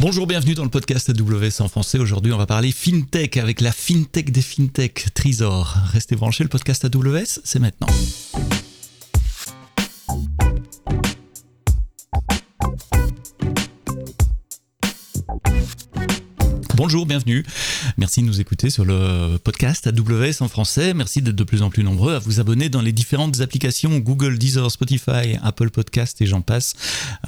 Bonjour, bienvenue dans le podcast AWS en français. Aujourd'hui, on va parler FinTech avec la FinTech des FinTech, Trisor. Restez branchés, le podcast AWS, c'est maintenant. Bonjour, bienvenue. Merci de nous écouter sur le podcast AWS en français. Merci d'être de plus en plus nombreux à vous abonner dans les différentes applications Google, Deezer, Spotify, Apple Podcast et j'en passe.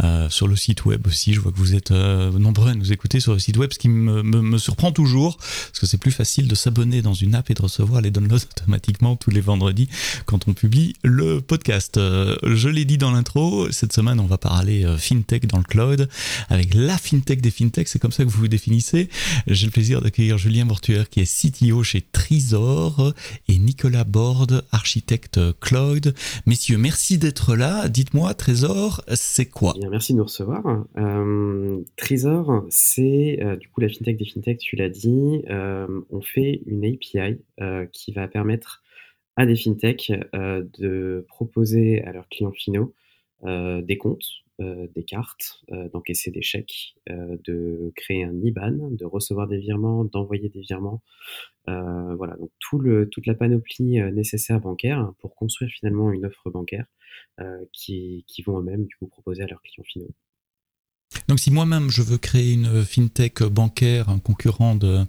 Euh, sur le site web aussi, je vois que vous êtes euh, nombreux à nous écouter sur le site web, ce qui me, surprend toujours, parce que c'est plus facile de s'abonner dans une app et de recevoir les downloads automatiquement tous les vendredis quand on publie le podcast. Euh, je l'ai dit dans l'intro, cette semaine on va parler FinTech dans le cloud, avec la FinTech des FinTech, c'est comme ça que vous vous définissez. J'ai le plaisir d'accueillir Julien Mortueur qui est CTO chez Trisor et Nicolas Borde, architecte cloud. Messieurs, merci d'être là. Dites-moi, Trésor, c'est quoi? Bien, Merci de nous recevoir. Euh, Trésor, c'est euh, du coup la fintech des fintechs, tu l'as dit. Euh, on fait une API qui va permettre à des fintechs de proposer à leurs clients finaux des comptes des cartes, euh, d'encaisser des chèques, euh, de créer un IBAN, de recevoir des virements, d'envoyer des virements. voilà, donc tout le, toute la panoplie nécessaire bancaire pour construire finalement une offre bancaire qui, qui vont eux-mêmes du coup proposer à leurs clients finaux. Donc si moi-même je veux créer une fintech bancaire, un concurrent de,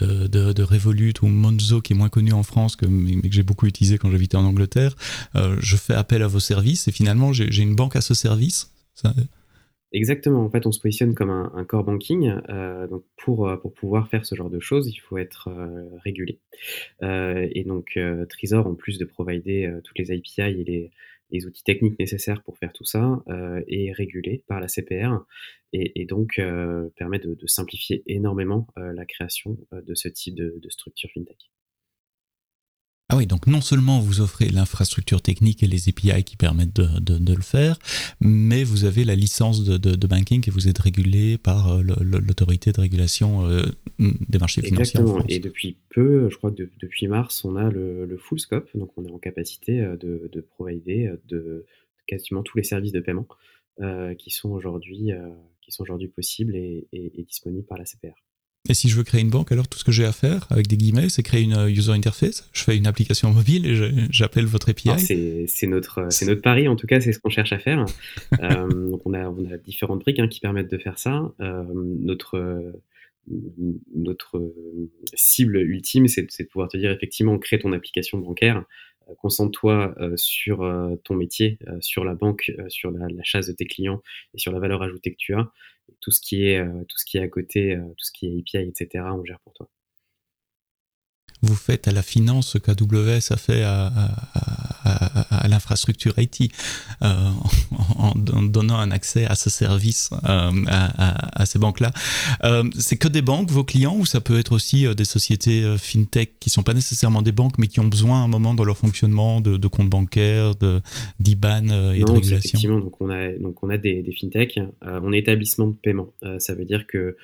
de, Revolut ou Monzo qui est moins connu en France, que, mais que j'ai beaucoup utilisé quand j'habitais en Angleterre, je fais appel à vos services et finalement j'ai une banque à ce service Exactement. En fait, on se positionne comme un, core banking. Euh, donc pour, euh, pour pouvoir faire ce genre de choses, il faut être euh, régulé. et donc, Trésor, en plus de provider toutes les API et les, les, outils techniques nécessaires pour faire tout ça, est régulé par la CPR et, donc permet de, simplifier énormément la création de ce type de, de structure fintech. Ah oui, donc non seulement vous offrez l'infrastructure technique et les API qui permettent de, le faire, mais vous avez la licence de, banking et vous êtes régulé par euh, l'autorité de régulation euh, des marchés financiers. Exactement. Et depuis peu, je crois que depuis mars, on a le, full scope, donc on est en capacité euh, de, de provider de quasiment tous les services de paiement qui sont aujourd'hui possibles et, et disponibles par la CPR. Et si je veux créer une banque, alors tout ce que j'ai à faire, avec des guillemets, c'est créer une euh, user interface. Je fais une application mobile et j'appelle votre API. C'est notre, notre pari, en tout cas, c'est ce qu'on cherche à faire. euh, donc on a, on a différentes briques hein, qui permettent de faire ça. Euh, notre, notre cible ultime, c'est de pouvoir te dire effectivement, crée ton application bancaire, euh, concentre-toi euh, sur ton métier, sur la banque, sur la, chasse de tes clients et sur la valeur ajoutée que tu as tout ce qui est, euh, tout ce qui est à côté, euh, tout ce qui est API, etc., on gère pour toi. Vous faites à la finance ce qu'AWS a fait à, l'infrastructure IT, euh, en, donnant un accès à ce service, à, ces banques-là. c'est que des banques, vos clients, ou ça peut être aussi des sociétés fintech qui ne sont pas nécessairement des banques, mais qui ont besoin à un moment dans leur fonctionnement de, de comptes bancaires, d'IBAN et de régulation? Effectivement, donc on a, donc on a des, des fintechs, on est établissement de paiement. ça veut dire que euh,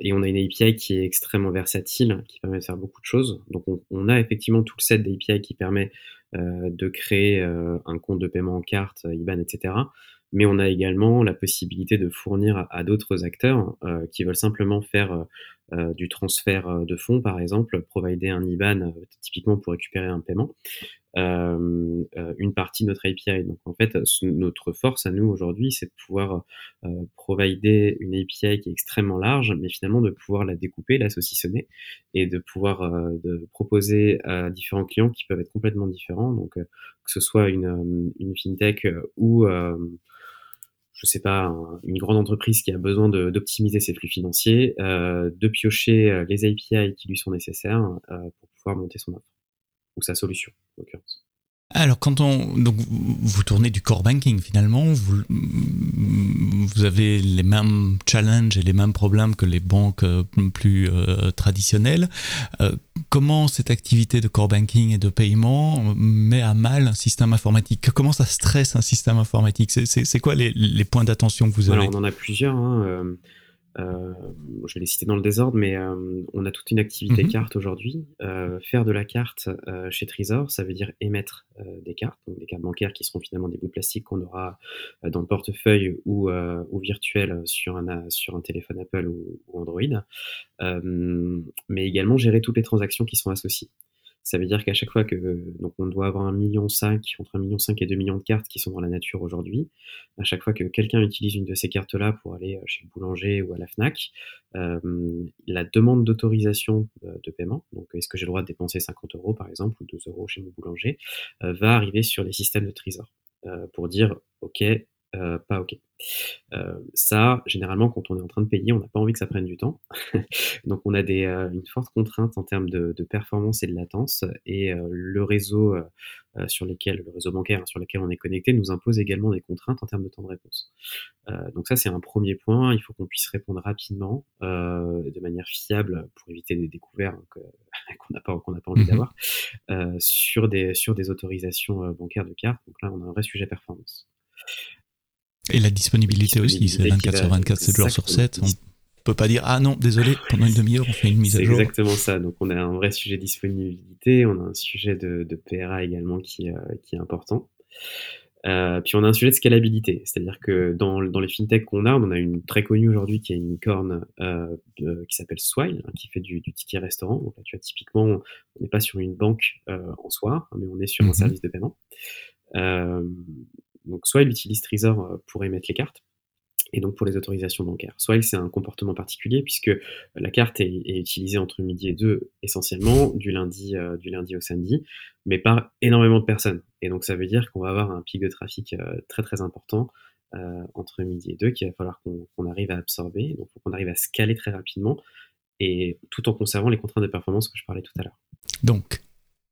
et on a une API qui est extrêmement versatile, qui permet de faire beaucoup de choses. Donc on, a effectivement tout le set d'API qui permet euh, de créer euh, un compte de paiement en carte, IBAN, etc. Mais on a également la possibilité de fournir à, d'autres acteurs qui veulent simplement faire du transfert de fonds, par exemple, provider un IBAN typiquement pour récupérer un paiement. Euh, euh, une partie de notre API. Donc en fait, notre force à nous aujourd'hui, c'est de pouvoir euh, provider une API qui est extrêmement large, mais finalement de pouvoir la découper, la saucissonner et de pouvoir de proposer à différents clients qui peuvent être complètement différents. Donc que ce soit une, une fintech ou je sais pas, une grande entreprise qui a besoin d'optimiser ses flux financiers, euh, de piocher les API qui lui sont nécessaires euh, pour pouvoir monter son offre ou sa solution, en l'occurrence. Alors, quand on. Donc, vous tournez du core banking finalement, vous, vous avez les mêmes challenges et les mêmes problèmes que les banques euh, plus euh, traditionnelles. Euh, comment cette activité de core banking et de paiement met à mal un système informatique? Comment ça stresse un système informatique? C'est quoi les, les, points d'attention que vous avez? Alors, on en a plusieurs. Hein. Euh, je vais les citer dans le désordre, mais euh, on a toute une activité mhm. carte aujourd'hui. Euh, faire de la carte chez Trésor, ça veut dire émettre des cartes, donc des cartes bancaires qui seront finalement des bouts de plastique qu'on aura dans le portefeuille ou, ou virtuel sur un, sur un téléphone Apple ou, ou Android, mais également gérer toutes les transactions qui sont associées. Ça veut dire qu'à chaque fois que donc on doit avoir un million cinq, entre un million cinq et deux millions de cartes qui sont dans la nature aujourd'hui, à chaque fois que quelqu'un utilise une de ces cartes-là pour aller euh, chez le boulanger ou à la Fnac, euh, la demande d'autorisation de, paiement, donc est-ce que j'ai le droit de dépenser 50 euros par exemple ou 2 euros chez mon boulanger, euh, va arriver sur les systèmes de Trésor pour dire ok, pas ok. Euh, ça, généralement, quand on est en train de payer, on n'a pas envie que ça prenne du temps. Donc, on a des, euh, une forte contrainte en termes de, performance et de latence. Et euh, le réseau sur lequel, le réseau bancaire sur lequel on est connecté, nous impose également des contraintes en termes de temps de réponse. donc, ça, c'est un premier point. Il faut qu'on puisse répondre rapidement, de manière fiable, pour éviter des découvertes qu'on n'a pas, qu'on n'a pas envie mmh d'avoir, sur des, sur des autorisations bancaires de cartes. Donc là, on a un vrai sujet performance. Et la disponibilité, aussi, c'est 24 sur 24, 7 jours sur 7. On peut pas dire ah non, désolé, pendant une demi-heure, on fait une mise à jour. C'est exactement ça. Donc on a un vrai sujet de disponibilité, on a un sujet de, de PRA également qui, euh, qui est important. Euh, puis on a un sujet de scalabilité, c'est-à-dire que dans, dans les fintechs qu'on a, on a une très connue aujourd'hui qui est une licorne euh, qui s'appelle Swile, hein, qui fait du, du, ticket restaurant. Donc là, tu vois, typiquement, on n'est pas sur une banque euh, en soi, mais on est sur un mhm. service de paiement. Euh, donc soit il utilise Trezor euh, pour émettre les cartes, et donc pour les autorisations bancaires. Soit c'est un comportement particulier puisque la carte est, utilisée entre midi et deux essentiellement du lundi, euh, du lundi au samedi, mais par énormément de personnes. Et donc ça veut dire qu'on va avoir un pic de trafic euh, très très important entre midi et deux qu'il va falloir qu'on arrive à absorber. Donc qu'on arrive à scaler très rapidement et tout en conservant les contraintes de performance que je parlais tout à l'heure. Donc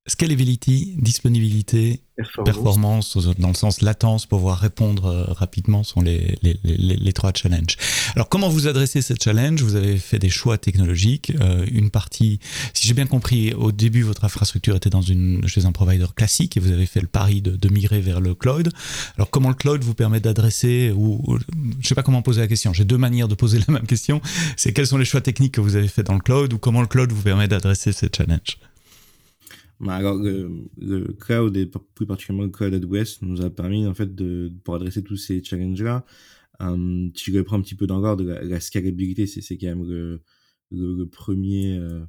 Scalability, disponibilité, performance. dans le sens latence, pouvoir répondre euh, rapidement sont les, les, les, les, trois challenges. Alors comment vous adressez ces challenges Vous avez fait des choix technologiques. Euh, une partie, si j'ai bien compris, au début votre infrastructure était dans une, chez un provider classique et vous avez fait le pari de, de migrer vers le cloud. Alors comment le cloud vous permet d'adresser ou, ou je sais pas comment poser la question. J'ai deux manières de poser la même question. C'est quels sont les choix techniques que vous avez fait dans le cloud ou comment le cloud vous permet d'adresser ces challenges bah, alors, le, cloud et plus particulièrement le cloud AWS nous a permis, en fait, de, pour adresser tous ces challenges-là, euh, si je reprends un petit peu dans l'ordre, la, la scalabilité, c'est, c'est quand même le, le, premier, euh,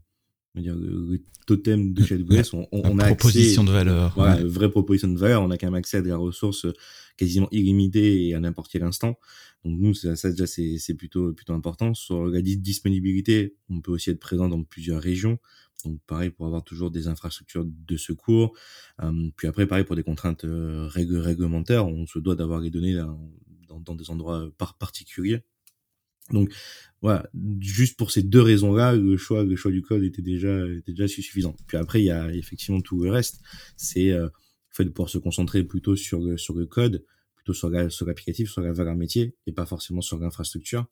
dire, le, totem de chez AWS. On, on, a proposition de valeur. Voilà, vraie proposition de valeur. On a quand même accès à des ressources quasiment illimitées et à n'importe quel instant. Donc nous, ça, ça déjà, c'est, c'est plutôt, plutôt important. Sur la disponibilité, on peut aussi être présent dans plusieurs régions. Donc pareil pour avoir toujours des infrastructures de secours. puis après pareil pour des contraintes euh, réglementaires, on se doit d'avoir les données dans, dans, des endroits par particuliers. Donc voilà, juste pour ces deux raisons-là, le choix, le choix du code était déjà, était déjà suffisant. Puis après, il y a effectivement tout le reste. C'est euh, le fait de pouvoir se concentrer plutôt sur le, sur le code, plutôt sur la, sur l'applicatif, sur la valeur métier, et pas forcément sur l'infrastructure.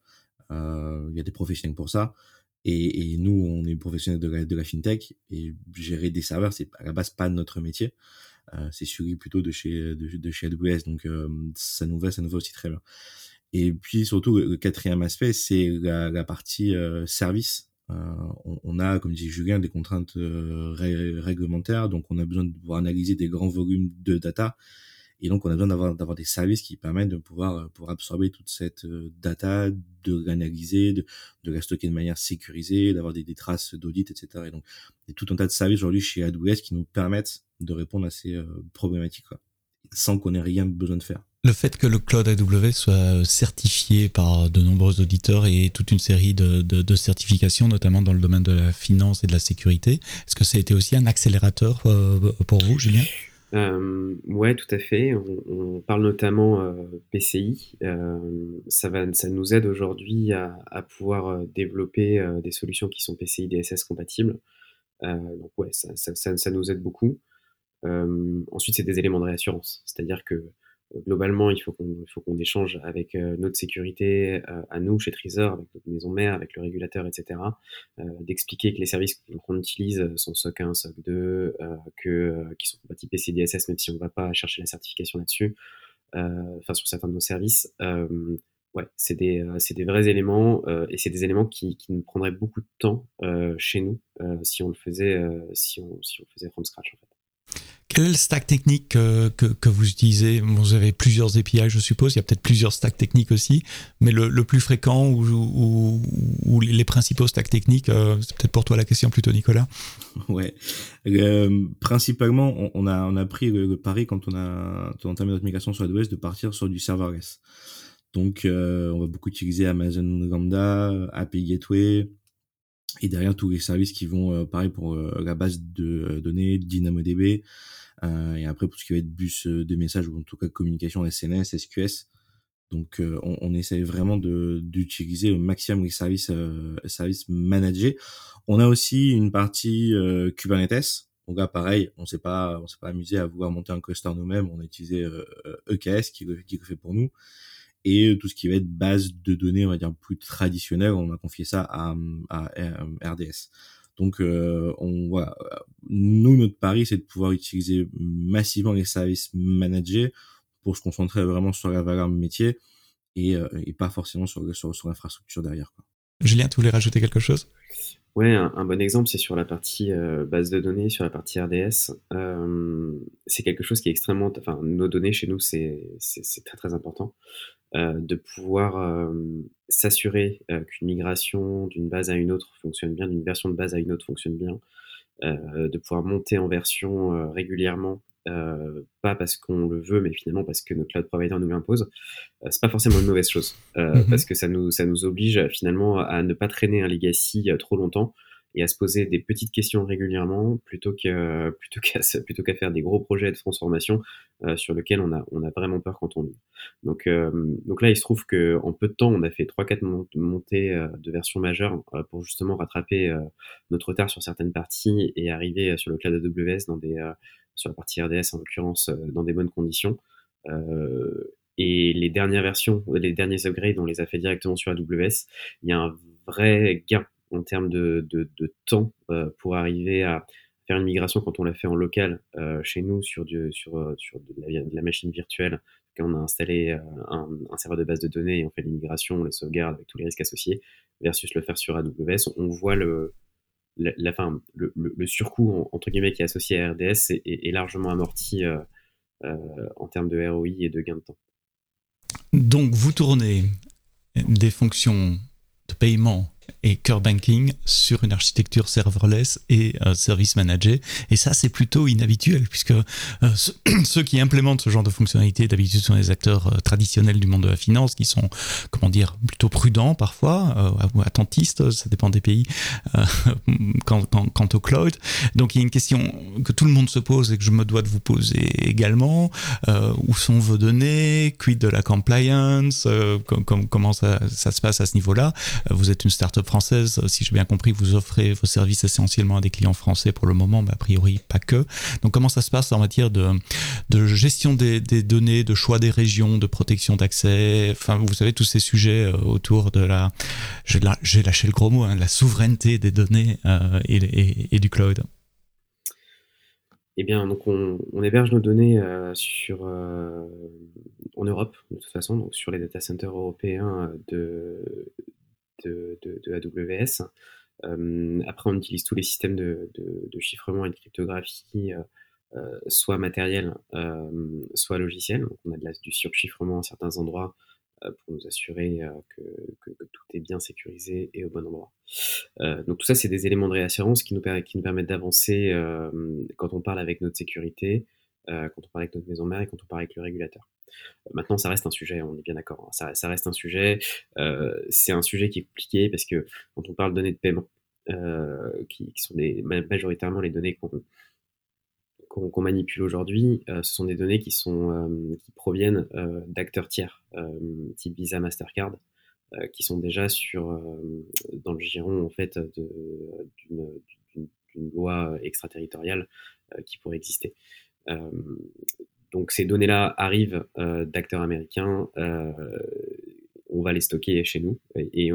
Euh, il y a des professionnels pour ça. Et, et, nous, on est professionnels de la, de la fintech et gérer des serveurs, c'est à la base pas notre métier. Euh, c'est celui plutôt de chez de, chez AWS, donc euh, ça nous va, ça nous va aussi très bien. Et puis surtout, le quatrième aspect, c'est la, la, partie euh, service. Euh, on, on, a, comme disait Julien, des contraintes réglementaires, donc on a besoin de pouvoir analyser des grands volumes de data et donc, on a besoin d'avoir, d'avoir des services qui permettent de pouvoir, euh, pour absorber toute cette euh, data, de l'analyser, de, de la stocker de manière sécurisée, d'avoir des, des traces d'audit, etc. Et donc, il y a tout un tas de services aujourd'hui chez AWS qui nous permettent de répondre à ces euh, problématiques, quoi, sans qu'on ait rien besoin de faire. Le fait que le cloud AWS soit certifié par de nombreux auditeurs et toute une série de, de, de certifications, notamment dans le domaine de la finance et de la sécurité, est-ce que ça a été aussi un accélérateur pour vous, Julien? Euh, ouais, tout à fait. On, parle notamment euh, PCI. Euh, ça, va, ça nous aide aujourd'hui à, pouvoir euh, développer des solutions qui sont PCI DSS compatibles. donc ouais, ça, ça, ça, ça, nous aide beaucoup. ensuite, c'est des éléments de réassurance. C'est-à-dire que globalement, il faut qu'on faut qu'on échange avec euh, notre sécurité euh, à nous chez Trésor, avec notre maison mère, avec le régulateur, etc. Euh, d'expliquer que les services qu'on utilise sont SOC 1, SOC 2, que qui sont compatibles PCDSS, même si on ne va pas chercher la certification là-dessus. Enfin, sur certains de nos services. Ouais, c'est des, des vrais éléments et c'est des éléments qui, qui, nous prendraient beaucoup de temps chez nous si on le faisait si on, si on faisait from scratch en fait. Quel est le stack technique que, que, vous utilisez? Vous avez plusieurs API, je suppose. Il y a peut-être plusieurs stacks techniques aussi, mais le, le plus fréquent ou, ou, les principaux stacks techniques, euh, c'est peut-être pour toi la question plutôt, Nicolas. Ouais. Euh, principalement, on, a, on a pris le, pari quand on a, entamé notre migration sur AWS de partir sur du serverless. Donc, euh, on va beaucoup utiliser Amazon Lambda, API Gateway, et derrière tous les services qui vont, pareil pour la base de données, DynamoDB, euh, et après, pour ce qui va être bus euh, de messages ou en tout cas communication SNS, SQS, donc euh, on, on essaye vraiment d'utiliser au maximum les services, services managés. On a aussi une partie Kubernetes. Donc là, pareil, on s'est pas, on s'est pas amusé à vouloir monter un cluster nous-mêmes. On a utilisé EKS e qui, qui le fait pour nous et tout ce qui va être base de données, on va dire plus traditionnelle, on a confié ça à, à RDS. Donc, euh, on voilà, nous notre pari c'est de pouvoir utiliser massivement les services managés pour se concentrer vraiment sur la valeur métier et, euh, et pas forcément sur, sur, sur l'infrastructure derrière. Quoi. Julien, tu voulais rajouter quelque chose? Ouais, un, bon exemple, c'est sur la partie euh, base de données, sur la partie RDS. Euh, c'est quelque chose qui est extrêmement, enfin, nos données chez nous, c'est très très important. Euh, de pouvoir s'assurer qu'une migration d'une base à une autre fonctionne bien, d'une version de base à une autre fonctionne bien, de pouvoir monter en version régulièrement pas parce qu'on le veut, mais finalement parce que notre cloud provider nous l'impose, c'est pas forcément une mauvaise chose, mmh parce que ça nous, ça nous oblige finalement à ne pas traîner un legacy trop longtemps et à se poser des petites questions régulièrement plutôt que plutôt qu'à plutôt qu'à faire des gros projets de transformation euh, sur lesquels on a on a vraiment peur quand on lit. Donc euh, donc là il se trouve que en peu de temps on a fait trois quatre montées euh, de versions majeures pour justement rattraper notre retard sur certaines parties et arriver sur le cloud AWS dans des sur la partie RDS en l'occurrence dans des bonnes conditions. et les dernières versions, les derniers upgrades, on les a fait directement sur AWS. Il y a un vrai gain en termes de, temps euh, pour arriver à faire une migration quand on l'a fait en local euh, chez nous sur, du, sur, euh, sur de, la, machine virtuelle. Quand on a installé un, serveur de base de données et on fait l'immigration, on les sauvegarde avec tous les risques associés, versus le faire sur AWS, on voit le, la, fin, le, surcoût entre guillemets qui est associé à RDS est, largement amorti en termes de ROI et de gain de temps. Donc vous tournez des fonctions de paiement et core banking sur une architecture serverless et euh, service manager. Et ça, c'est plutôt inhabituel puisque euh, ceux qui implémentent ce genre de fonctionnalité d'habitude sont des acteurs euh, traditionnels du monde de la finance qui sont, comment dire, plutôt prudents parfois ou attentistes, ça dépend des pays, quant, au cloud. Donc il y a une question que tout le monde se pose et que je me dois de vous poser également. où sont vos données? Quid de la compliance? Comment ça, ça, se passe à ce niveau-là? Vous êtes une startup française, si j'ai bien compris, vous offrez vos services essentiellement à des clients français pour le moment, mais a priori pas que. Donc comment ça se passe en matière de, gestion des, données, de choix des régions, de protection d'accès, enfin vous savez tous ces sujets euh, autour de la, j'ai lâché le gros mot, hein, la souveraineté des données euh, et, du cloud. Eh bien, donc on, héberge nos données euh, sur, en Europe, de toute façon, donc sur les data centers européens de, de, AWS. Euh, après, on utilise tous les systèmes de, chiffrement et de cryptographie, euh, euh, soit matériel, soit logiciel. Donc, on a de la, du surchiffrement à certains endroits pour nous assurer que, tout est bien sécurisé et au bon endroit. donc tout ça, c'est des éléments de réassurance qui nous, qui nous permettent d'avancer quand on parle avec notre sécurité, quand on parle avec notre maison mère et quand on parle avec le régulateur. Maintenant, ça reste un sujet, on est bien d'accord. Hein. Ça, reste un sujet. Euh, c'est un sujet qui est compliqué parce que quand on parle de données de paiement, euh, qui, sont majoritairement les données qu'on manipule aujourd'hui, euh, ce sont des données qui, sont, qui proviennent d'acteurs tiers, type Visa, Mastercard, qui sont déjà sur, dans le giron en fait d'une loi extraterritoriale qui pourrait exister. Donc ces données-là arrivent euh, d'acteurs américains, euh, on va les stocker chez nous et,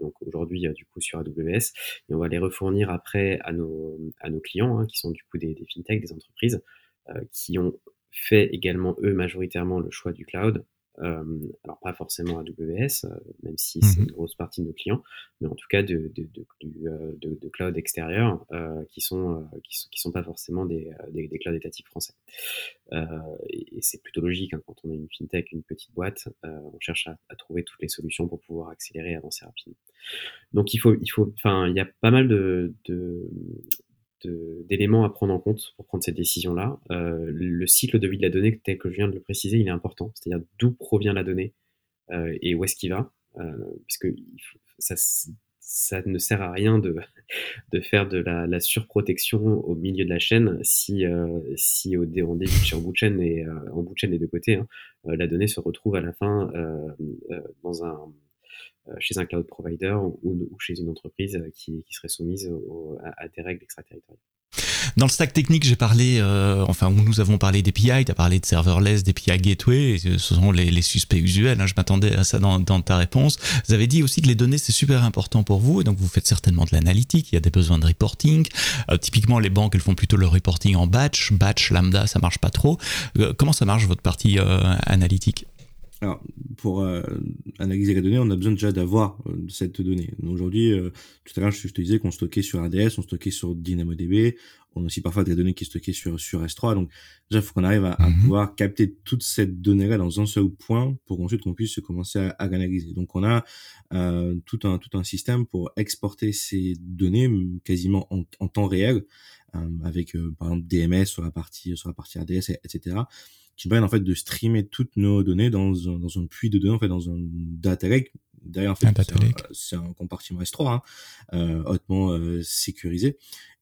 donc aujourd'hui euh, du coup sur AWS et on va les refournir après à nos, clients hein, qui sont du coup des fintechs, des entreprises qui ont fait également eux majoritairement le choix du cloud alors pas forcément AWS, même si c'est mmh une grosse partie de nos clients, mais en tout cas de, de, de, de cloud extérieurs qui sont qui sont qui sont pas forcément des, des, des clouds étatiques français. et, c'est plutôt logique hein, quand on est une fintech, une petite boîte, on cherche à, à, trouver toutes les solutions pour pouvoir accélérer et avancer rapidement. Donc il faut il faut enfin il y a pas mal de, de d'éléments à prendre en compte pour prendre cette décision-là. Euh, le cycle de vie de la donnée, tel que je viens de le préciser, il est important. C'est-à-dire d'où provient la donnée euh, et où est-ce qu'il va. Euh, parce que ça, ne sert à rien de, de faire de la, surprotection au milieu de la chaîne si, si au, en début, en bout de chaîne et en bout de chaîne des deux côtés, hein, la donnée se retrouve à la fin dans un chez un cloud provider ou, chez une entreprise euh, qui, serait soumise à, des règles extraterritoriales. Dans le stack technique, j'ai parlé, euh, enfin, nous avons parlé d'API, tu as parlé de serverless, d'API gateway, ce sont les, suspects usuels, hein, je m'attendais à ça dans, ta réponse. Vous avez dit aussi que les données, c'est super important pour vous, et donc vous faites certainement de l'analytique, il y a des besoins de reporting. typiquement, les banques, elles font plutôt le reporting en batch, batch, lambda, ça marche pas trop. comment ça marche votre partie analytique? Alors, pour euh, analyser la donnée, on a besoin déjà d'avoir euh, cette donnée. Aujourd'hui, euh, tout à l'heure, je te disais qu'on stockait sur ADS, on stockait sur DynamoDB, on a aussi parfois des données qui sont stockées sur, sur S3. Donc, déjà, il faut qu'on arrive à, mhm. pouvoir capter toute cette donnée-là dans un seul point pour ensuite qu'on puisse commencer à, à l'analyser. Donc, on a tout, un, tout un système pour exporter ces données quasiment en, en temps réel, avec, par exemple, DMS sur la partie, sur la partie ADS, etc qui permettent en fait de streamer toutes nos données dans un, dans un puits de données, en fait, dans un data lake. Derrière, en fait, c'est un, compartiment S3, hein, euh, hautement euh, sécurisé.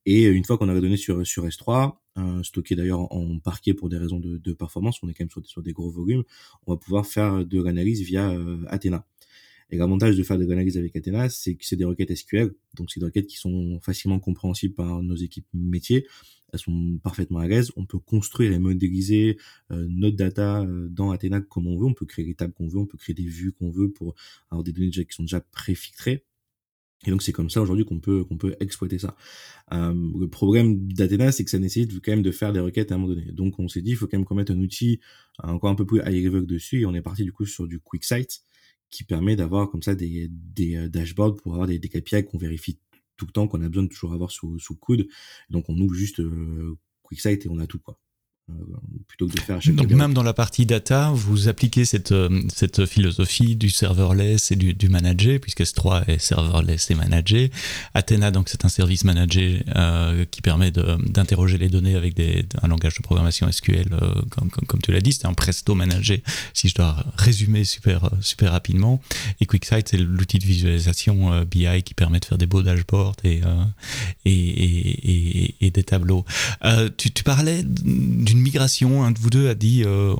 Et une fois qu'on a les données sur, sur S3, euh, stocké d'ailleurs en, parquet pour des raisons de, de, performance, on est quand même sur, sur, des gros volumes, on va pouvoir faire de l'analyse via euh, Athena. Et l'avantage de faire de l'analyse avec Athena, c'est que c'est des requêtes SQL, donc c'est des requêtes qui sont facilement compréhensibles par nos équipes métiers. Elles sont parfaitement à l'aise. On peut construire et modéliser euh, notre data euh, dans Athena comme on veut. On peut créer les tables qu'on veut, on peut créer des vues qu'on veut pour avoir des données qui sont déjà préfiltrées. Et donc c'est comme ça aujourd'hui qu'on peut qu'on peut exploiter ça. Euh, le problème d'Athena, c'est que ça nécessite quand même de faire des requêtes à un moment donné. Donc on s'est dit, il faut quand même qu'on mette un outil encore un peu plus high level dessus. Et on est parti du coup sur du QuickSight qui permet d'avoir comme ça des, des euh, dashboards pour avoir des, des KPI qu'on vérifie tout le temps, qu'on a besoin de toujours avoir sous, sous coude. Donc on ouvre juste euh, QuickSight et on a tout quoi. Euh, plutôt que de faire Donc même dans la partie data, vous appliquez cette, euh, cette philosophie du serverless et du, du manager, puisque S3 est serverless et manager. Athena, donc c'est un service manager euh, qui permet d'interroger les données avec des, un langage de programmation SQL, comme, comme, comme, tu l'as dit, c'est un Presto manager, si je dois résumer super, super rapidement. Et QuickSight, c'est l'outil de visualisation BI qui permet de faire des beaux dashboards et, et, et, et, et des tableaux. tu, tu parlais migration. Un de vous deux a dit euh,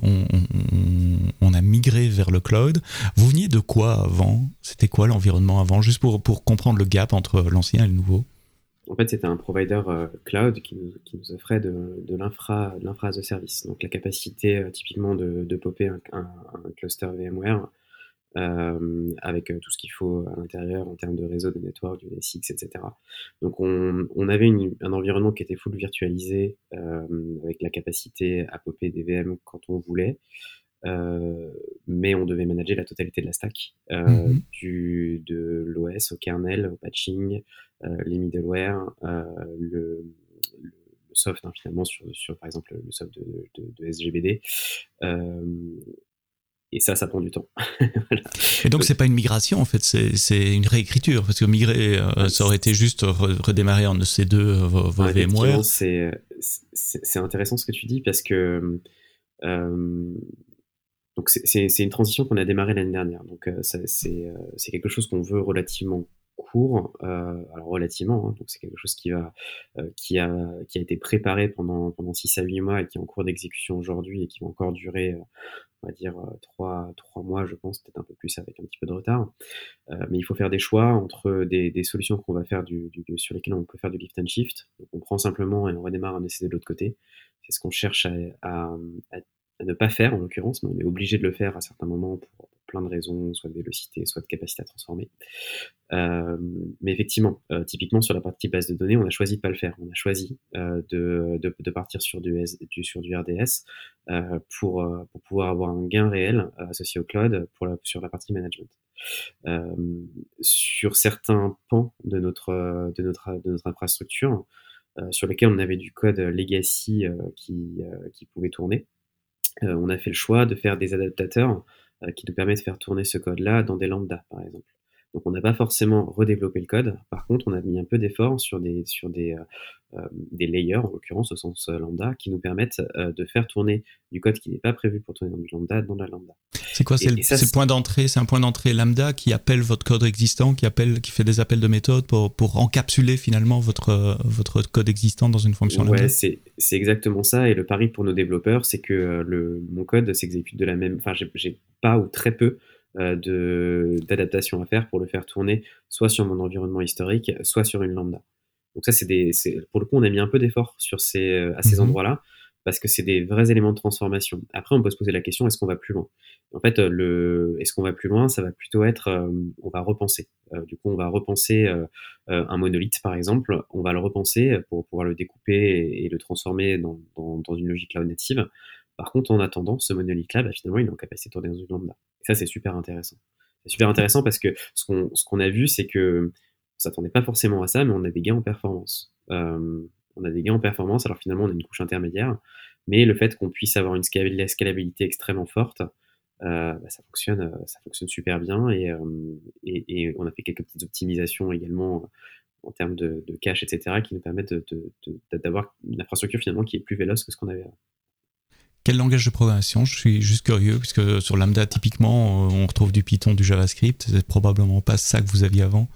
on, a migré vers le cloud. Vous veniez de quoi avant? C'était quoi l'environnement avant? Juste pour, pour comprendre le gap entre l'ancien et le nouveau. En fait, c'était un provider euh, cloud qui nous, offrait de, de l'infra as a service. Donc la capacité euh, typiquement de, popper un, cluster VMware avec euh, tout ce qu'il faut à l'intérieur en termes de réseau, de network, du NSX, etc. Donc on, on avait une, un environnement qui était full virtualisé euh, avec la capacité à popper des VM quand on voulait. Euh, mais on devait manager la totalité de la stack, euh, mm-hmm. du, de l'OS au kernel, au patching, euh, les middleware, le, le, soft hein, finalement sur, sur, par exemple le soft de, de, de SGBD, et ça, ça prend du temps. Et donc, c'est pas une migration, en fait, c'est une réécriture. Parce que migrer, euh, ça aurait été juste redémarrer en EC2 vos, vos VMware. C'est intéressant ce que tu dis parce que euh, donc c'est une transition qu'on a démarrée l'année dernière. Donc, euh, c'est quelque chose qu'on veut relativement court, euh, alors relativement, hein, donc c'est quelque chose qui va, euh, qui a, qui a été préparé pendant pendant 6 à 8 mois et qui est en cours d'exécution aujourd'hui et qui va encore durer, euh, on va dire 3 trois mois, je pense, peut-être un peu plus avec un petit peu de retard. mais il faut faire des choix entre des, des solutions qu'on va faire du, du, sur lesquelles on peut faire du lift and shift. On prend simplement et on redémarre un essai de l'autre côté. C'est ce qu'on cherche à, à, à, ne pas faire en l'occurrence, mais on est obligé de le faire à certains moments pour plein de raisons, soit de vélocité, soit de capacité à transformer. Euh, mais effectivement, euh, typiquement sur la partie base de données, on a choisi de pas le faire. On a choisi euh, de, partir sur du, du, sur du RDS pour, pour pouvoir avoir un gain réel associé au cloud pour la, sur la partie management. sur certains pans de notre, de notre, de notre infrastructure, sur lesquels on avait du code legacy qui, qui pouvait tourner, on a fait le choix de faire des adaptateurs qui nous permettent de faire tourner ce code-là dans des lambdas, par exemple. Donc on n'a pas forcément redéveloppé le code. Par contre, on a mis un peu d'effort sur des sur des euh, euh, des layers, en l'occurrence au sens euh, lambda, qui nous permettent de faire tourner du code qui n'est pas prévu pour tourner dans du lambda dans la lambda. C'est quoi? C'est le, point d'entrée C'est un point d'entrée lambda qui appelle votre code existant, qui appelle, qui fait des appels de méthode pour, pour encapsuler finalement votre votre code existant dans une fonction lambda? Ouais, c'est c'est exactement ça. Et le pari pour nos développeurs, c'est que le mon code s'exécute de la même. Enfin, j'ai pas ou très peu d'adaptation à faire pour le faire tourner soit sur mon environnement historique, soit sur une lambda. Donc ça, c'est des, pour le coup, on a mis un peu d'effort sur ces, euh, à ces mhm. endroits-là parce que c'est des vrais éléments de transformation. Après, on peut se poser la question est-ce qu'on va plus loin? En fait, euh, le, est-ce qu'on va plus loin? Ça va plutôt être, on va repenser. du coup, on va repenser un monolithe, par exemple. On va le repenser pour pouvoir le découper et, le transformer dans, dans, dans, une logique cloud native. Par contre, en attendant, ce monolithe-là, bah, finalement, il est en capacité de tourner dans une lambda. Et ça, c'est super intéressant. C'est super intéressant parce que ce qu'on a vu, c'est que on s'attendait pas forcément à ça, mais on a des gains en performance. Euh, on a des gains en performance, alors finalement, on a une couche intermédiaire, mais le fait qu'on puisse avoir une scalabilité extrêmement forte, euh, bah, ça fonctionne, euh, ça fonctionne super bien et, on a fait quelques petites optimisations également en termes de, cache, etc., qui nous permettent d'avoir une infrastructure finalement qui est plus véloce que ce qu'on avait. Quel langage de programmation? Je suis juste curieux, puisque sur Lambda, typiquement, euh, on retrouve du Python, du JavaScript. C'est probablement pas ça que vous aviez avant.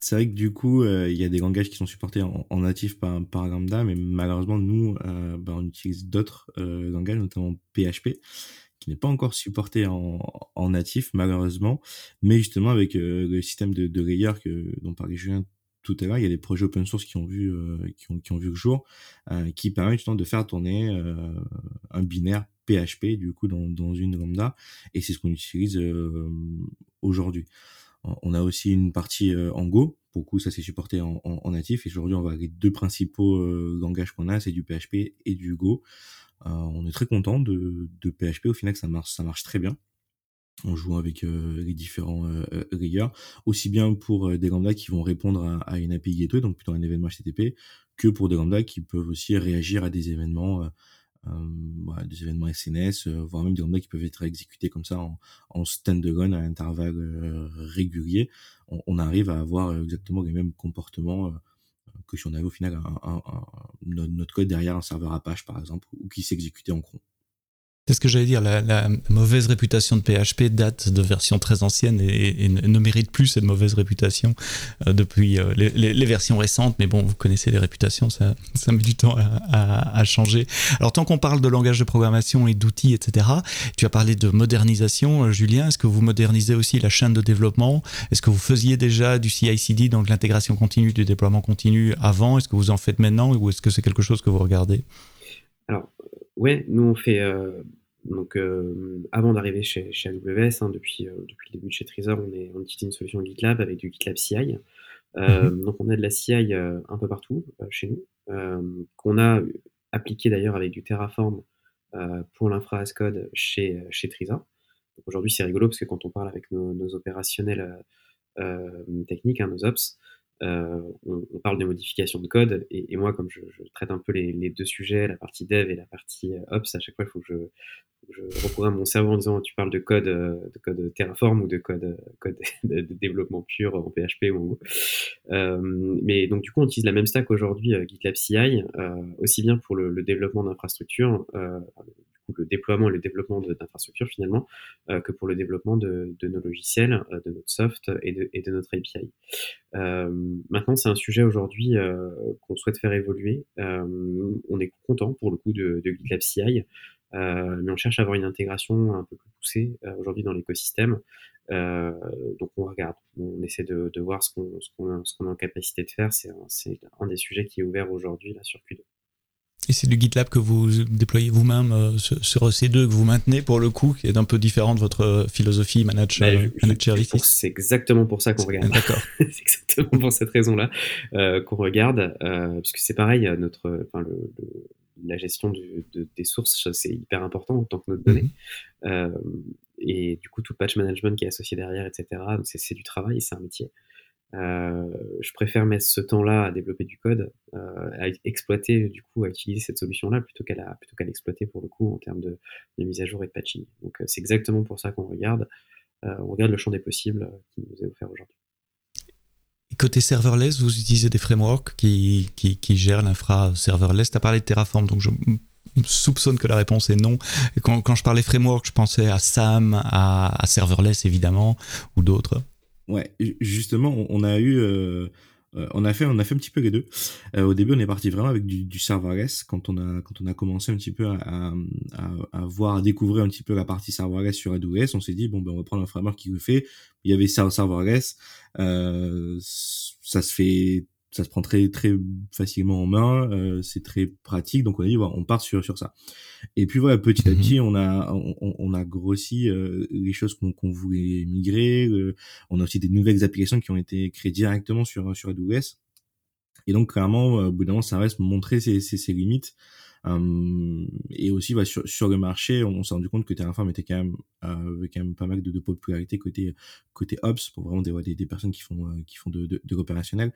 C'est vrai que du coup, euh, il y a des langages qui sont supportés en, natif par, Lambda, mais malheureusement, nous, euh, bah, on utilise d'autres langages, notamment PHP, qui n'est pas encore supporté en, en, natif, malheureusement. Mais justement, avec le système de, de layer que, dont parlait Julien tout à l'heure, il y a des projets open source qui ont vu, euh, qui, ont, qui ont vu le jour, euh, qui permettent de faire tourner euh, un binaire PHP du coup dans, dans une lambda, et c'est ce qu'on utilise aujourd'hui. On a aussi une partie en Go, beaucoup ça c'est supporté en, en, natif, et aujourd'hui on va les deux principaux langages qu'on a, c'est du PHP et du Go. on est très content de, de PHP, au final ça marche, ça marche très bien en jouant avec euh, les différents euh, euh aussi bien pour euh, des lambdas qui vont répondre à, à, une API gateway, donc plutôt un événement HTTP, que pour des lambdas qui peuvent aussi réagir à des événements, des événements SNS, voire même des lambdas qui peuvent être exécutés comme ça en, en stand-alone à intervalles réguliers. On, arrive à avoir exactement les mêmes comportements que si on avait au final un, un, un, notre code derrière un serveur Apache par exemple, ou qui s'exécutait en cron. C'est ce que j'allais dire, la, mauvaise réputation de PHP date de versions très anciennes et, ne mérite plus cette mauvaise réputation euh, depuis euh, les, versions récentes. Mais bon, vous connaissez les réputations, ça, ça met du temps à, changer. Alors tant qu'on parle de langage de programmation et d'outils, etc., tu as parlé de modernisation, euh, Julien. Est-ce que vous modernisez aussi la chaîne de développement? Est-ce que vous faisiez déjà du CI/CD, donc l'intégration continue, du déploiement continu avant? Est-ce que vous en faites maintenant ou est-ce que c'est quelque chose que vous regardez? Ouais, nous on fait euh, donc euh, avant d'arriver chez, chez AWS, hein, depuis, euh, depuis le début de chez Trezor, on, est, on utilise une solution GitLab avec du GitLab CI. Mhm. Donc on a de la CI un peu partout chez nous, qu'on a appliqué d'ailleurs avec du Terraform pour l'infra as code chez, chez Trezor. Aujourd'hui c'est rigolo parce que quand on parle avec nos, nos opérationnels techniques, hein, nos ops, on, on, parle de modification de code, et, et moi, comme je, je, traite un peu les, les, deux sujets, la partie dev et la partie euh, ops, à chaque fois, il faut que je, je reprogramme mon cerveau en disant tu parles de code, euh, de code Terraform ou de code, code de, développement pur en PHP ou en Go. Euh, mais donc du coup, on utilise la même stack aujourd'hui, GitLab CI, aussi bien pour le, le développement d'infrastructures, le déploiement et le développement d'infrastructures finalement, euh, que pour le développement de, nos logiciels, euh, de notre soft et de, notre API. Euh, maintenant, c'est un sujet aujourd'hui qu'on souhaite faire évoluer. on est content pour le coup de, GitLab CI, mais on cherche à avoir une intégration un peu plus poussée aujourd'hui dans l'écosystème. donc on regarde, on essaie de, voir ce qu'on qu'on est en capacité de faire. C'est un, des sujets qui est ouvert aujourd'hui sur Q2. Et c'est du GitLab que vous déployez vous-même euh, sur EC2 que vous maintenez pour le coup, qui est un peu différent de votre philosophie manager, bah, C'est exactement pour ça qu'on regarde. D'accord. c'est exactement pour cette raison-là euh, qu'on regarde, euh, puisque c'est pareil, notre, enfin, le, la gestion du, des sources, c'est hyper important en tant que notre donnée. Mhm. Euh, et du coup, tout patch management qui est associé derrière, etc., c'est du travail, c'est un métier. Euh, je préfère mettre ce temps-là à développer du code, euh, à exploiter, du coup, à utiliser cette solution-là plutôt qu'à plutôt qu'à l'exploiter pour le coup en termes de, mise à jour et de patching. Donc, c'est exactement pour ça qu'on regarde. on regarde le champ des possibles qui nous est offert aujourd'hui. Côté serverless, vous utilisez des frameworks qui, qui, qui gèrent l'infra serverless. Tu as parlé de Terraform, donc je soupçonne que la réponse est non. Quand, quand je parlais framework, je pensais à SAM, à, à serverless évidemment, ou d'autres. Ouais, justement, on a eu euh, euh, on a fait on a fait un petit peu les deux. Euh, au début, on est parti vraiment avec du, du serverless quand on a quand on a commencé un petit peu à, à, à voir à découvrir un petit peu la partie serverless sur AWS. On s'est dit bon ben on va prendre un framework qui le fait. Il y avait ça serverless. Euh, ça se fait ça se prend très très facilement en main, euh, c'est très pratique, donc on a dit voilà, on part sur sur ça. Et puis voilà, petit à mhm. petit, on a on, on a grossi euh, les choses qu'on qu'on voulait migrer. Euh, on a aussi des nouvelles applications qui ont été créées directement sur sur AWS. Et donc clairement, au bout d'un moment, ça reste montrer ses, ses, ses limites. Hum, et aussi bah, sur, sur le marché, on, s'est rendu compte que Terraform était quand même euh, quand même pas mal de, de, popularité côté côté ops pour vraiment des, des, des personnes qui font qui font de, de, de l'opérationnel.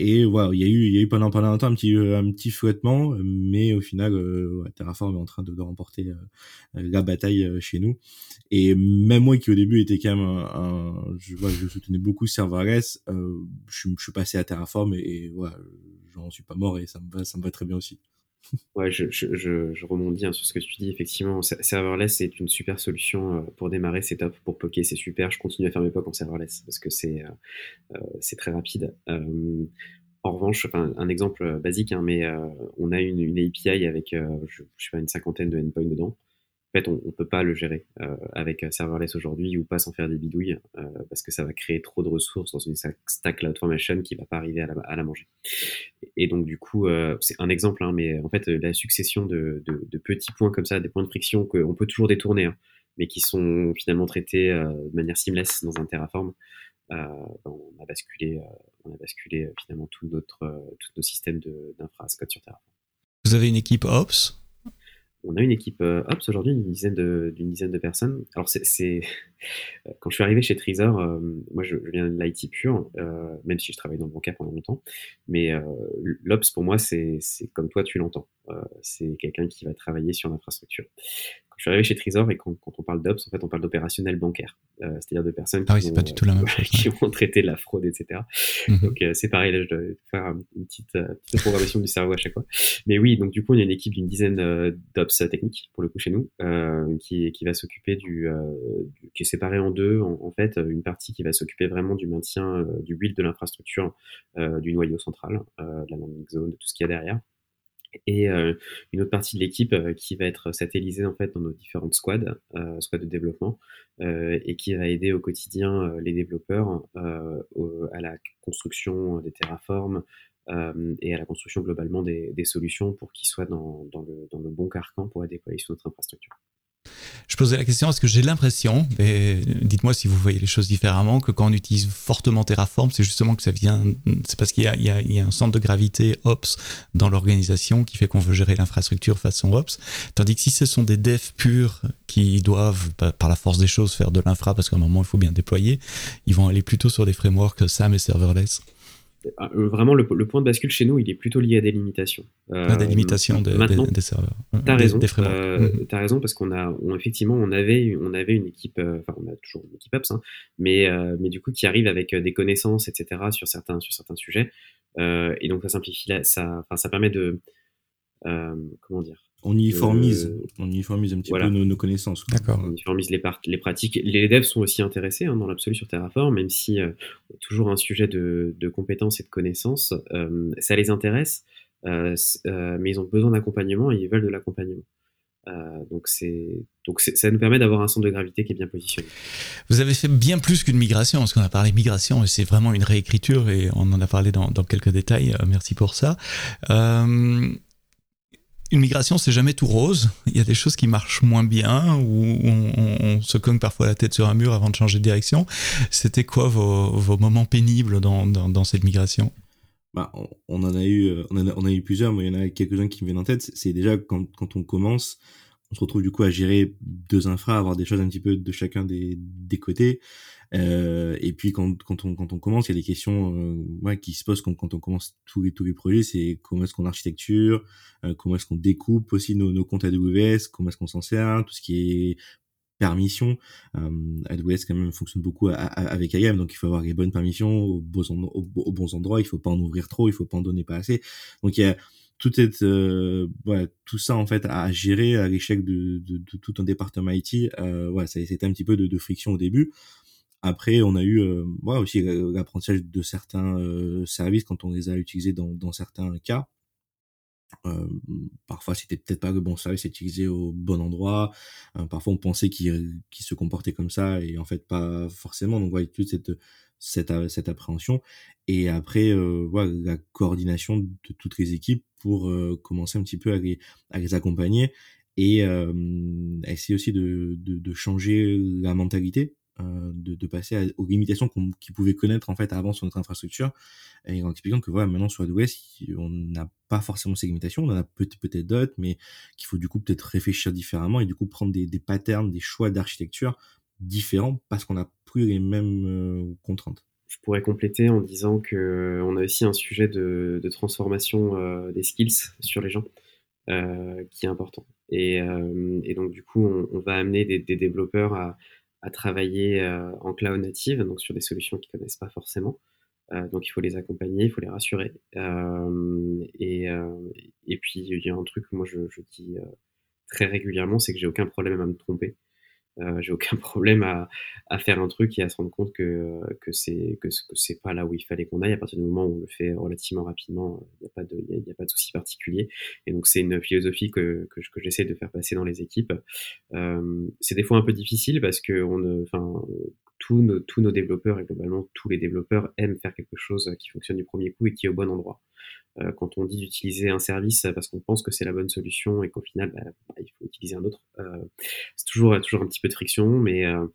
Et voilà, il y a eu, il y a eu pendant pendant un temps un petit un petit fouettement, mais au final, euh, Terraform est en train de, remporter euh, la bataille euh, chez nous. Et même moi qui au début était quand même un, je, voilà, je soutenais beaucoup serverless, euh, je, je, suis passé à Terraform et, et voilà, j'en suis pas mort et ça me va, ça me va très bien aussi. Ouais, je, je, je, rebondis hein, sur ce que tu dis. Effectivement, serverless, c'est une super solution pour démarrer, c'est top. Pour poker, c'est super. Je continue à faire mes pocs en serverless parce que c'est euh, c'est très rapide. Euh, en revanche, enfin, un exemple basique, hein, mais euh, on a une, une API avec, je, je, sais pas, une cinquantaine de endpoints dedans fait, on ne peut pas le gérer euh, avec serverless aujourd'hui ou pas sans faire des bidouilles euh, parce que ça va créer trop de ressources dans une stack CloudFormation qui va pas arriver à la, manger. Et donc, du coup, euh, c'est un exemple, hein, mais en fait, la succession de, petits points comme ça, des points de friction qu'on peut toujours détourner, hein, mais qui sont finalement traités de manière seamless dans un Terraform, euh, on a basculé, on a basculé finalement tout notre, tous nos systèmes d'infrastructure sur Terraform. Vous avez une équipe Ops? On a une équipe euh, Ops aujourd'hui, d'une dizaine de personnes. Alors, c'est, quand je suis arrivé chez Trésor, euh, moi, je, viens de l'IT pur, euh, même si je travaille dans le bancaire pendant longtemps. Mais l'Ops, pour moi, c'est comme toi, tu l'entends. c'est quelqu'un qui va travailler sur l'infrastructure je suis arrivé chez Trésor et quand, on parle d'Ops, en fait, on parle d'opérationnel bancaire. Euh, c'est-à-dire de personnes ah qui, vont, traiter de la fraude, etc. Mhm. Donc, euh, c'est pareil, là, je dois faire une petite, euh, petite, programmation du cerveau à chaque fois. Mais oui, donc, du coup, on a une équipe d'une dizaine d'Ops techniques, pour le coup, chez nous, qui, qui va s'occuper du, qui est séparée en deux, en, fait, une partie qui va s'occuper vraiment du maintien, du build de l'infrastructure, du noyau central, de la landing zone, de tout ce qu'il y a derrière et euh, une autre partie de l'équipe euh, qui va être satellisée en fait dans nos différentes squads, euh, squads de développement, et qui va aider au quotidien les développeurs à la construction des terraformes et à la construction globalement des, solutions pour qu'ils soient dans, dans, le, dans le bon carcan pour être déployés sur notre infrastructure. Je posais la question parce que j'ai l'impression, et dites-moi si vous voyez les choses différemment, que quand on utilise fortement Terraform, c'est justement que ça vient, c'est parce qu'il y, a, un centre de gravité Ops dans l'organisation qui fait qu'on veut gérer l'infrastructure façon Ops. Tandis que si ce sont des devs purs qui doivent, par la force des choses, faire de l'infra parce qu'à un moment il faut bien déployer, ils vont aller plutôt sur des frameworks SAM et serverless. Euh, vraiment, le, point de bascule chez nous, il est plutôt lié à des limitations. Euh, des limitations des, des, serveurs. T'as raison. Euh, mhm. as raison parce qu'on a, effectivement, on avait, on avait une équipe, euh, enfin, on a toujours une équipe Ops, hein, mais, mais du coup, qui arrive avec des connaissances, etc., sur certains, sur certains sujets. et donc, ça simplifie, ça, ça permet de, comment dire, on uniformise, euh, on uniformise un petit peu nos, connaissances. D'accord. On uniformise les, les pratiques. Les devs sont aussi intéressés hein, dans l'absolu sur Terraform, même si euh, toujours un sujet de, de compétences et de connaissances, euh, ça les intéresse, mais ils ont besoin d'accompagnement et ils veulent de l'accompagnement. donc c'est donc ça nous permet d'avoir un centre de gravité qui est bien positionné. Vous avez fait bien plus qu'une migration, parce qu'on a parlé migration et c'est vraiment une réécriture et on en a parlé dans, dans quelques détails. merci pour ça. Une migration, c'est jamais tout rose. Il y a des choses qui marchent moins bien, ou on, se cogne parfois la tête sur un mur avant de changer de direction. C'était quoi vos, moments pénibles dans, cette migration? Bah, on, en a eu, euh, on, a, eu plusieurs, mais il y en a quelques-uns qui me viennent en tête. C'est déjà quand, on commence, on se retrouve du coup à gérer deux infras, avoir des choses un petit peu de chacun des côtés. Euh, et puis quand, quand, on, quand on commence, il y a des questions euh, ouais, qui se posent quand, quand on commence tous les, tous les projets, c'est comment est-ce qu'on architecture, euh, comment est-ce qu'on découpe aussi nos, nos comptes AWS, comment est-ce qu'on s'en sert, tout ce qui est permission. Euh, AWS quand même fonctionne beaucoup avec IAM, donc il faut avoir les bonnes permissions aux bons, aux, bons endroits, il faut pas en ouvrir trop, il faut pas en donner pas assez. Donc il y a tout est euh, ouais, tout ça en fait à gérer à l'échec de, de, de, tout un département IT euh, ouais ça c'était un petit peu de, de, friction au début après, on a eu euh, aussi l'apprentissage de certains euh, services quand on les a utilisés dans, dans certains cas. Euh, parfois, c'était peut-être pas le bon service utilisé au bon endroit. Euh, parfois, on pensait qu'il se comportait comme ça et en fait pas forcément. Donc, voilà, toute cette, cette, cette appréhension. Et après, voilà, la coordination de toutes les équipes pour commencer un petit peu à les, à les accompagner et essayer aussi de, de, de changer la mentalité euh, de, de, passer aux limitations qu'ils pouvaient connaître en fait avant sur notre infrastructure. Et en expliquant que voilà maintenant sur AWS on n'a pas forcément ces limitations. On en a peut-être d'autres mais qu'il faut du coup peut-être réfléchir différemment et du coup prendre des, patterns des choix d'architecture différents parce qu'on n'a plus les mêmes euh, contraintes. Je pourrais compléter en disant que on a aussi un sujet de, transformation euh, des skills sur les gens euh, qui est important. Et, donc du coup, on, va amener des développeurs à, à travailler euh, en cloud native, donc sur des solutions qu'ils connaissent pas forcément. Euh, donc il faut les accompagner, il faut les rassurer. Euh, et, et puis il y a un truc que moi je, je dis très régulièrement, c'est que j'ai aucun problème à me tromper. Euh, j'ai aucun problème à, à, faire un truc et à se rendre compte que, que c'est que, que c'est pas là où il fallait qu'on aille. À partir du moment où on le fait relativement rapidement il n'y a pas de il y, a, pas de souci particulier. Et donc c'est une philosophie que, que, j'essaie de faire passer dans les équipes. Euh, c'est des fois un peu difficile parce que on enfin tous nos, tous nos développeurs et globalement tous les développeurs aiment faire quelque chose qui fonctionne du premier coup et qui est au bon endroit quand on dit d'utiliser un service parce qu'on pense que c'est la bonne solution et qu'au final bah, bah, il faut utiliser un autre. Euh, c'est toujours toujours un petit peu de friction, mais euh,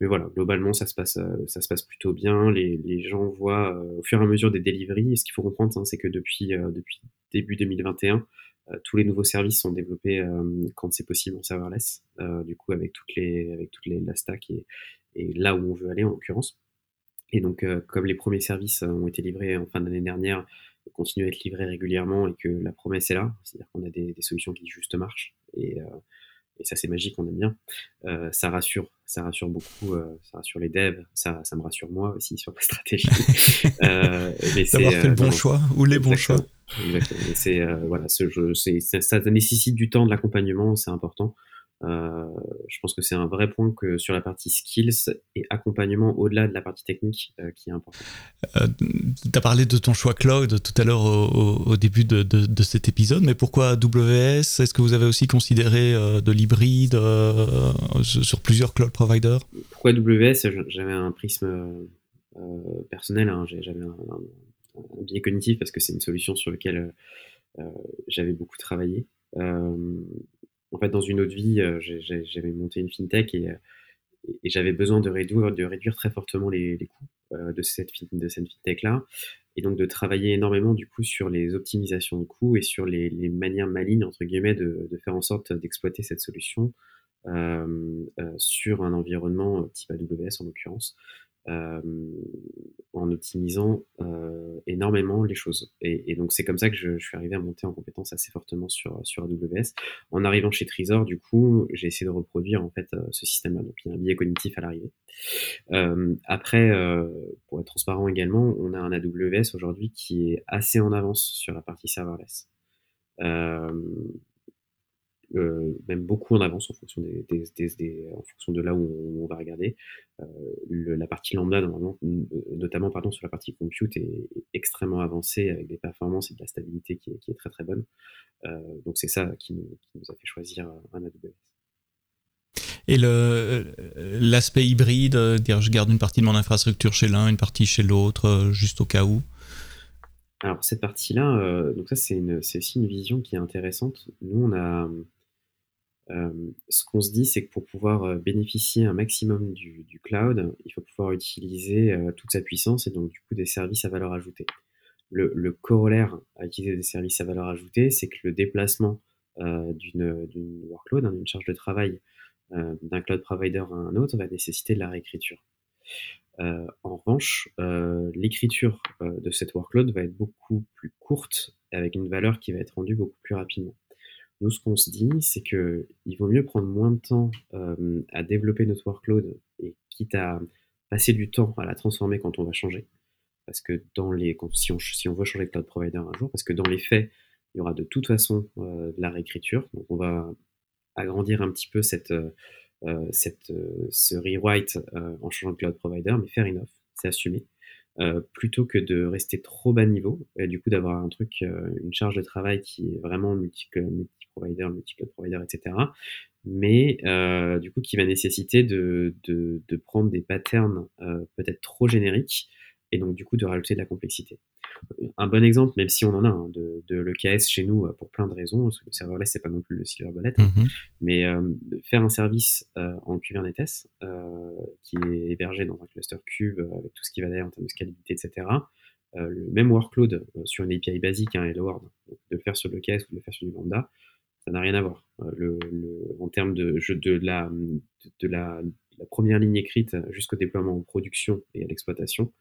mais voilà, globalement ça se passe ça se passe plutôt bien. Les, les gens voient au fur et à mesure des deliveries. Et ce qu'il faut comprendre, hein, c'est que depuis depuis début 2021 tous les nouveaux services sont développés quand c'est possible en serverless, du coup avec toutes les avec toutes les la stack et, et là où on veut aller en l'occurrence. Et donc, comme les premiers services ont été livrés en fin d'année dernière, continuer à être livré régulièrement et que la promesse est là, c'est-à-dire qu'on a des, solutions qui juste marchent et, euh, et ça c'est magique, on aime bien. Euh, ça rassure, ça rassure beaucoup, euh, ça rassure les devs, ça, ça me rassure moi aussi sur la stratégie. D'avoir fait le bon choix ou les bons choix. Exactement. C'est voilà, ce jeu, c'est ça, ça nécessite du temps, de l'accompagnement, c'est important. Euh, je pense que c'est un vrai point que sur la partie skills et accompagnement au-delà de la partie technique euh, qui est important. Euh, tu as parlé de ton choix cloud tout à l'heure au, début de, de, cet épisode, mais pourquoi AWS Est-ce que vous avez aussi considéré de l'hybride sur plusieurs cloud providers? Pourquoi AWS J'avais un prisme personnel, hein, j'avais un, un, biais cognitif parce que c'est une solution sur laquelle j'avais beaucoup travaillé. Euh, en fait, dans une autre vie, euh, j'avais monté une fintech et, et j'avais besoin de réduire, très fortement les, coûts euh, de cette, fintech-là, et donc de travailler énormément du coup sur les optimisations de coûts et sur les, manières malignes entre guillemets de, faire en sorte d'exploiter cette solution euh, euh, sur un environnement type AWS en l'occurrence, euh, en optimisant énormément les choses. Et, donc c'est comme ça que je, suis arrivé à monter en compétence assez fortement sur, sur AWS. En arrivant chez Trésor, du coup, j'ai essayé de reproduire en fait ce système-là. Donc il y a un biais cognitif à l'arrivée. Après, pour être transparent également, on a un AWS aujourd'hui qui est assez en avance sur la partie serverless. Même beaucoup en avance en fonction, de là où on, va regarder. Le, la partie lambda, normalement, notamment pardon, sur la partie compute, est, extrêmement avancée avec des performances et de la stabilité qui est, qui est très très bonne. Euh, donc c'est ça qui nous, qui nous, a fait choisir un AWS. Et l'aspect hybride, dire je garde une partie de mon infrastructure chez l'un, une partie chez l'autre, juste au cas où? Alors cette partie-là, donc ça c'est aussi une vision qui est intéressante. Nous on a ce qu'on se dit, c'est que pour pouvoir bénéficier un maximum du, cloud, il faut pouvoir utiliser toute sa puissance et donc du coup des services à valeur ajoutée. Le, corollaire à utiliser des services à valeur ajoutée, c'est que le déplacement d'une workload, hein, d'une charge de travail d'un cloud provider à un autre va nécessiter de la réécriture. en revanche, l'écriture de cette workload va être beaucoup plus courte avec une valeur qui va être rendue beaucoup plus rapidement. Nous, ce qu'on se dit, c'est que il vaut mieux prendre moins de temps euh, à développer notre workload et quitte à passer du temps à la transformer quand on va changer. Parce que dans les, si, on, si on veut changer de cloud provider un jour, parce que dans les faits, il y aura de toute façon euh, de la réécriture. Donc, on va agrandir un petit peu cette, euh, cette, ce rewrite en changeant de cloud provider, mais faire offre, c'est assumé. Euh, plutôt que de rester trop bas niveau et du coup d'avoir un truc, une charge de travail qui est vraiment multi-provider, multi-cloud provider, etc. Mais euh, du coup qui va nécessiter de, de, de prendre des patterns peut-être trop génériques et donc du coup de rajouter de la complexité. Un bon exemple, même si on en a, hein, de, de l'EKS chez nous euh, pour plein de raisons, parce que le serverless c'est pas non plus le silver bullet, hein, mhm. mais euh, faire un service euh, en Kubernetes qui est hébergé dans un cluster cube avec tout ce qui va derrière en termes de scalabilité, etc. le même workload sur une API basique, un hein, Hello World, de le faire sur l'EKS ou de le faire sur du Lambda, ça n'a rien à voir. Le, en termes de, de, la, de la, la première ligne écrite jusqu'au déploiement en production et à l'exploitation,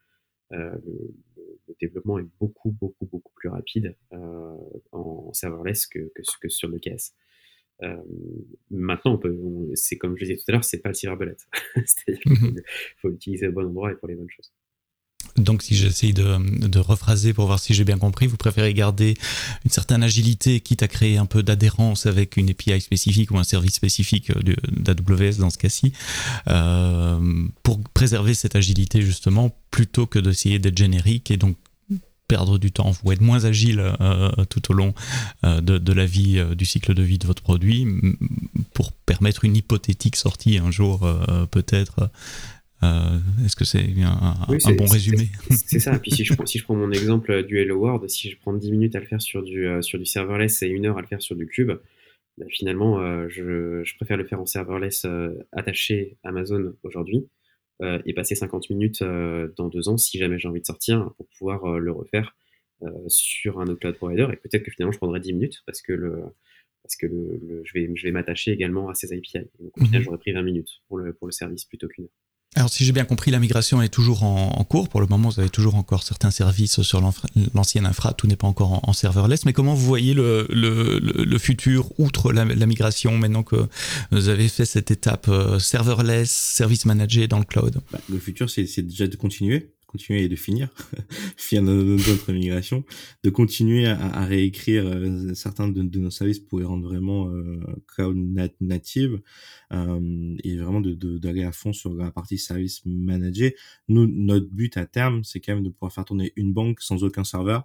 euh, le, développement est beaucoup, beaucoup, beaucoup plus rapide euh, en serverless que, que, sur le KS. Euh, maintenant, on peut, c'est comme je disais tout à l'heure, c'est pas le silver bullet. C'est-à-dire qu'il mhm. faut l'utiliser au bon endroit et pour les bonnes choses. Donc, si j'essaye de, rephraser pour voir si j'ai bien compris, vous préférez garder une certaine agilité, quitte à créer un peu d'adhérence avec une API spécifique ou un service spécifique d'AWS dans ce cas-ci, euh, pour préserver cette agilité justement, plutôt que d'essayer d'être générique et donc perdre du temps, vous être moins agile euh, tout au long euh, de, la vie, du cycle de vie de votre produit, pour permettre une hypothétique sortie un jour peut-être euh, est-ce que c'est un, bon résumé C'est ça. Puis si je, prends, si je prends mon exemple du Hello World, si je prends 10 minutes à le faire sur du, euh, sur du serverless et une heure à le faire sur du cube, bah, finalement, euh, je, je, préfère le faire en serverless attaché Amazon aujourd'hui et passer 50 minutes dans deux ans si jamais j'ai envie de sortir pour pouvoir le refaire sur un autre cloud provider. Et peut-être que finalement, je prendrai 10 minutes parce que le parce que le, je vais, je vais m'attacher également à ces API. Donc au final, mhm. j'aurais pris 20 minutes pour le, pour le service plutôt qu'une heure. Alors si j'ai bien compris, la migration est toujours en, cours. Pour le moment, vous avez toujours encore certains services sur l'ancienne infra, tout n'est pas encore en, serverless. Mais comment vous voyez le, le, futur, outre la, migration, maintenant que vous avez fait cette étape euh, serverless, service manager dans le cloud? Bah, Le futur, c'est déjà de continuer continuer et de finir, finir notre migration, de continuer à, réécrire euh, certains de, de, nos services pour les rendre vraiment euh, cloud native euh, et vraiment d'aller de, d'aller à fond sur la partie service manager. Nous, notre but à terme, c'est quand même de pouvoir faire tourner une banque sans aucun serveur.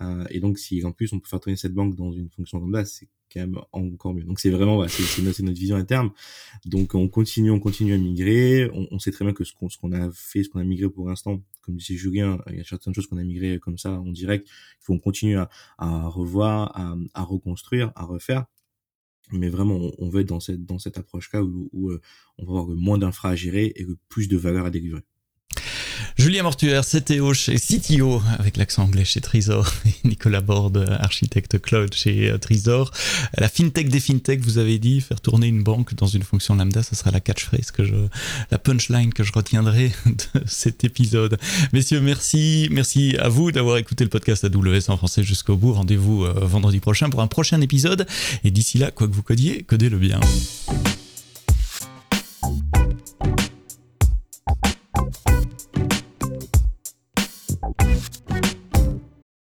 Euh, et donc, si en plus on peut faire tourner cette banque dans une fonction ça, c'est quand même encore mieux. Donc c'est vraiment, voilà, c'est notre, notre, vision à terme. Donc on continue, on continue à migrer. On, sait très bien que ce qu'on a fait, ce qu'on a migré pour l'instant, comme disait Julien, il y a certaines choses qu'on a migré comme ça en direct. Il faut continuer à, à revoir, à, reconstruire, à refaire. Mais vraiment, on, on veut être dans cette, dans cette approche-là où, où, euh, on va avoir moins d'infra à gérer et plus de valeur à délivrer. Julien Mortuaire, CTO chez CTO, avec l'accent anglais chez Trisor, et Nicolas Borde, architecte cloud chez euh, Trisor. La fintech des fintech, vous avez dit, faire tourner une banque dans une fonction lambda, ça sera la catchphrase que je, la punchline que je retiendrai de cet épisode. Messieurs, merci, merci à vous d'avoir écouté le podcast AWS en français jusqu'au bout. Rendez-vous euh, vendredi prochain pour un prochain épisode. Et d'ici là, quoi que vous codiez, codez-le bien.